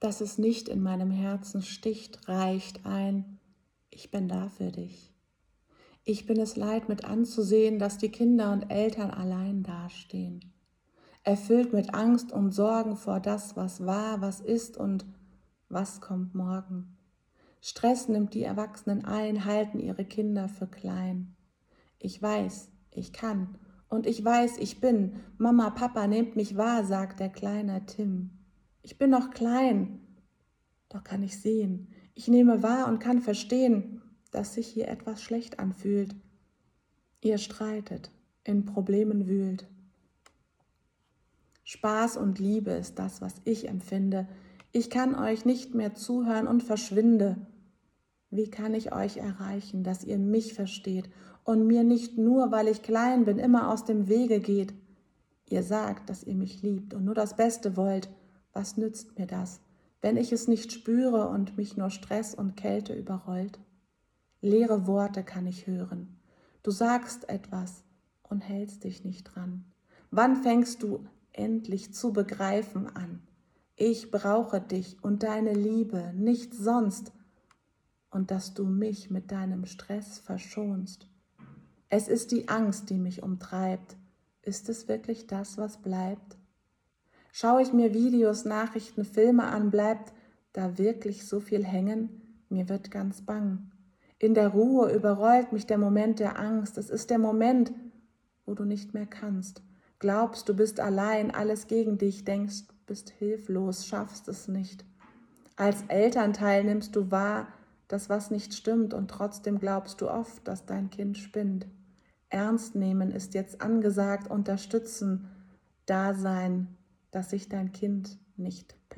dass es nicht in meinem Herzen sticht, reicht ein, ich bin da für dich. Ich bin es leid mit anzusehen, dass die Kinder und Eltern allein dastehen, erfüllt mit Angst und Sorgen vor das, was war, was ist und was kommt morgen. Stress nimmt die Erwachsenen ein, halten ihre Kinder für klein. Ich weiß, ich kann und ich weiß, ich bin. Mama, Papa, nehmt mich wahr, sagt der kleine Tim. Ich bin noch klein, doch kann ich sehen. Ich nehme wahr und kann verstehen, dass sich hier etwas schlecht anfühlt. Ihr streitet, in Problemen wühlt. Spaß und Liebe ist das, was ich empfinde. Ich kann euch nicht mehr zuhören und verschwinde. Wie kann ich euch erreichen, dass ihr mich versteht und mir nicht nur, weil ich klein bin, immer aus dem Wege geht? Ihr sagt, dass ihr mich liebt und nur das Beste wollt. Was nützt mir das, wenn ich es nicht spüre und mich nur Stress und Kälte überrollt? Leere Worte kann ich hören. Du sagst etwas und hältst dich nicht dran. Wann fängst du endlich zu begreifen an? Ich brauche dich und deine Liebe, nichts sonst, und dass du mich mit deinem Stress verschonst. Es ist die Angst, die mich umtreibt. Ist es wirklich das, was bleibt? Schaue ich mir Videos, Nachrichten, Filme an, bleibt da wirklich so viel hängen? Mir wird ganz bang. In der Ruhe überrollt mich der Moment der Angst. Es ist der Moment, wo du nicht mehr kannst. Glaubst, du bist allein, alles gegen dich, denkst, bist hilflos, schaffst es nicht. Als Elternteil nimmst du wahr, dass was nicht stimmt und trotzdem glaubst du oft, dass dein Kind spinnt. Ernst nehmen ist jetzt angesagt, unterstützen, da sein, dass sich dein Kind nicht